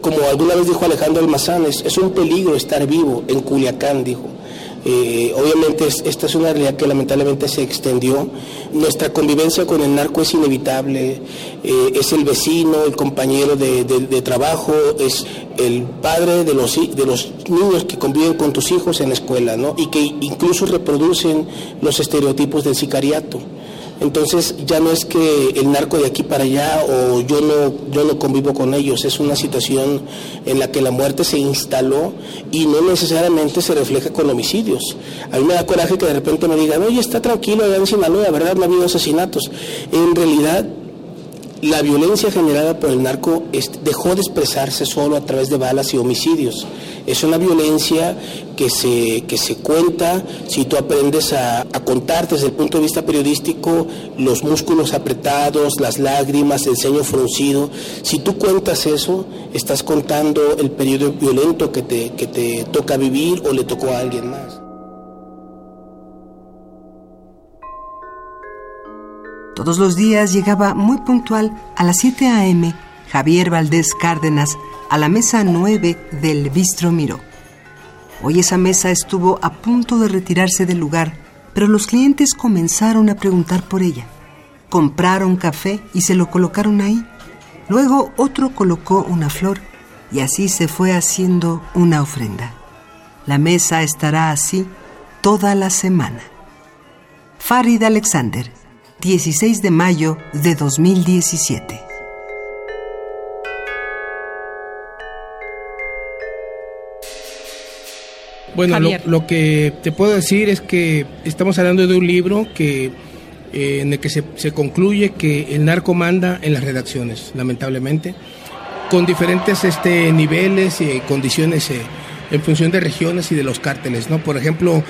Como alguna vez dijo Alejandro Almazán, es, un peligro estar vivo en Culiacán, dijo. Eh, obviamente esta es una realidad que lamentablemente se extendió. Nuestra convivencia con el narco es inevitable, eh, es el vecino, el compañero de, trabajo, es el padre de los, de los niños que conviven con tus hijos en la escuela, ¿no? y que incluso reproducen los estereotipos del sicariato. Entonces ya no es que el narco de aquí para allá o yo no, yo no convivo con ellos, es una situación en la que la muerte se instaló y no necesariamente se refleja con homicidios. A mí me da coraje que de repente me digan, oye, está tranquilo allá en Sinaloa, ¿verdad? No ha habido asesinatos. En realidad la violencia generada por el narco dejó de expresarse solo a través de balas y homicidios. Es una violencia que se, que se cuenta si tú aprendes a, contar desde el punto de vista periodístico los músculos apretados, las lágrimas, el ceño fruncido. Si tú cuentas eso, estás contando el periodo violento que te, que te toca vivir o le tocó a alguien más. Todos los días llegaba muy puntual a las 7 a.m. Javier Valdés Cárdenas a la mesa 9 del Bistro Miró. Hoy esa mesa estuvo a punto de retirarse del lugar, pero los clientes comenzaron a preguntar por ella. Compraron café y se lo colocaron ahí. Luego otro colocó una flor y así se fue haciendo una ofrenda. La mesa estará así toda la semana. Farid Alexander, 16 de mayo de 2017. Bueno, lo, que te puedo decir es que estamos hablando de un libro que eh, en el que se, se, concluye que el narco manda en las redacciones, lamentablemente, con diferentes este, niveles y condiciones eh, en función de regiones y de los cárteles. ¿no? Por ejemplo,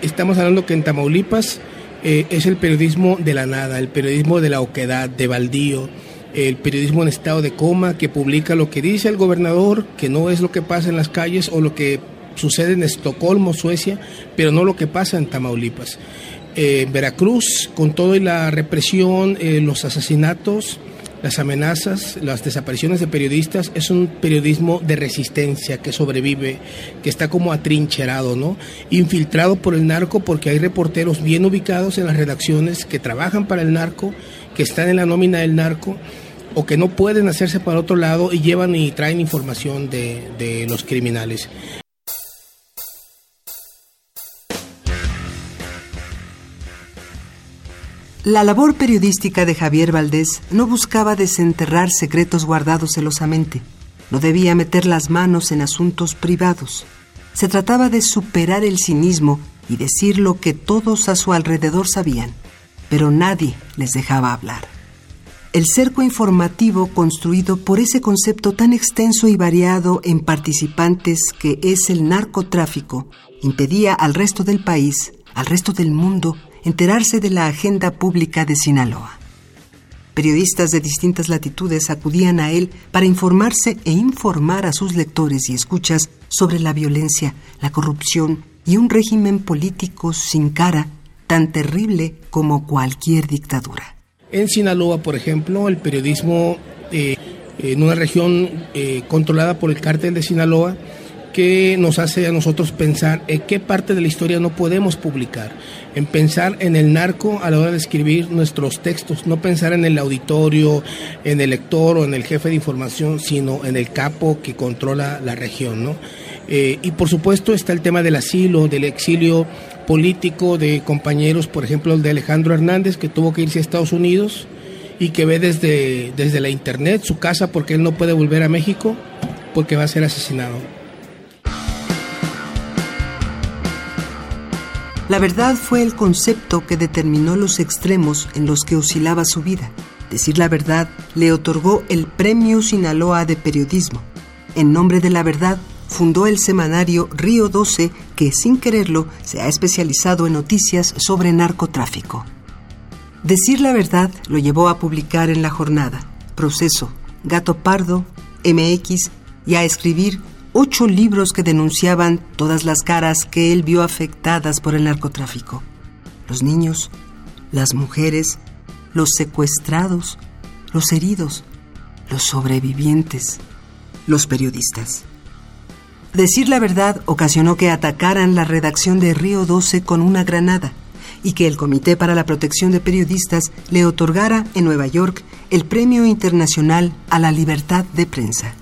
estamos hablando que en Tamaulipas eh, es el periodismo de la nada, el periodismo de la oquedad, de baldío, el periodismo en estado de coma que publica lo que dice el gobernador, que no es lo que pasa en las calles o lo que sucede en Estocolmo, Suecia, pero no lo que pasa en Tamaulipas. Eh, Veracruz, con toda la represión, eh, los asesinatos, las amenazas, las desapariciones de periodistas, es un periodismo de resistencia que sobrevive, que está como atrincherado, ¿no? Infiltrado por el narco porque hay reporteros bien ubicados en las redacciones que trabajan para el narco, que están en la nómina del narco o que no pueden hacerse para otro lado y llevan y traen información de, los criminales. La labor periodística de Javier Valdés no buscaba desenterrar secretos guardados celosamente. No debía meter las manos en asuntos privados. Se trataba de superar el cinismo y decir lo que todos a su alrededor sabían, pero nadie les dejaba hablar. El cerco informativo construido por ese concepto tan extenso y variado en participantes que es el narcotráfico impedía al resto del país, al resto del mundo, enterarse de la agenda pública de Sinaloa. Periodistas de distintas latitudes acudían a él para informarse e informar a sus lectores y escuchas sobre la violencia, la corrupción y un régimen político sin cara tan terrible como cualquier dictadura. En Sinaloa, por ejemplo, el periodismo eh, en una región eh, controlada por el cártel de Sinaloa que nos hace a nosotros pensar en qué parte de la historia no podemos publicar, en pensar en el narco a la hora de escribir nuestros textos, no pensar en el auditorio, en el lector o en el jefe de información, sino en el capo que controla la región, ¿no? Eh, y por supuesto está el tema del asilo, del exilio político de compañeros, por ejemplo el de Alejandro Hernández, que tuvo que irse a Estados Unidos y que ve desde, desde la internet su casa porque él no puede volver a México porque va a ser asesinado. La verdad fue el concepto que determinó los extremos en los que oscilaba su vida. Decir la verdad le otorgó el Premio Sinaloa de Periodismo. En nombre de la verdad, fundó el semanario Río 12, que sin quererlo se ha especializado en noticias sobre narcotráfico. Decir la verdad lo llevó a publicar en La Jornada, Proceso, Gato Pardo, MX y a escribir ocho libros que denunciaban todas las caras que él vio afectadas por el narcotráfico. Los niños, las mujeres, los secuestrados, los heridos, los sobrevivientes, los periodistas. Decir la verdad ocasionó que atacaran la redacción de Río 12 con una granada y que el Comité para la Protección de Periodistas le otorgara en Nueva York el Premio Internacional a la Libertad de Prensa.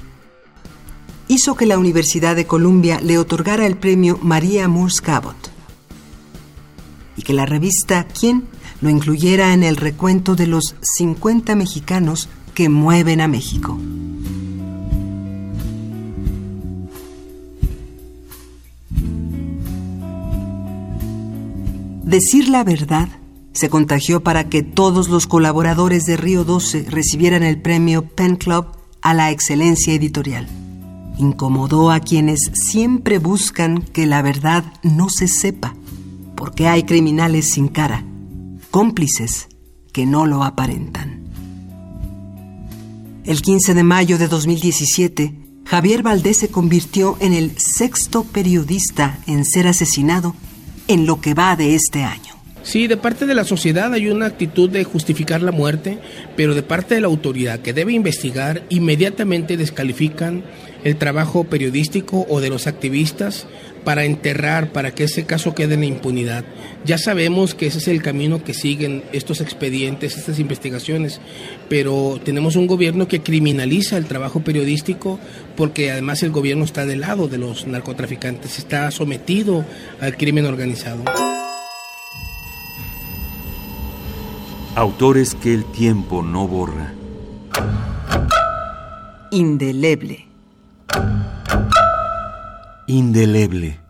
Hizo que la Universidad de Columbia le otorgara el premio María Moores Cabot y que la revista Quién lo incluyera en el recuento de los 50 mexicanos que mueven a México. Decir la verdad se contagió para que todos los colaboradores de Río 12 recibieran el premio Pen Club a la excelencia editorial. Incomodó a quienes siempre buscan que la verdad no se sepa, porque hay criminales sin cara, cómplices que no lo aparentan. El 15 de mayo de 2017, Javier Valdés se convirtió en el sexto periodista en ser asesinado en lo que va de este año. Sí, de parte de la sociedad hay una actitud de justificar la muerte, pero de parte de la autoridad que debe investigar, inmediatamente descalifican el trabajo periodístico o de los activistas para enterrar, para que ese caso quede en la impunidad. Ya sabemos que ese es el camino que siguen estos expedientes, estas investigaciones, pero tenemos un gobierno que criminaliza el trabajo periodístico porque además el gobierno está del lado de los narcotraficantes, está sometido al crimen organizado. Autores que el tiempo no borra. Indeleble. Indeleble.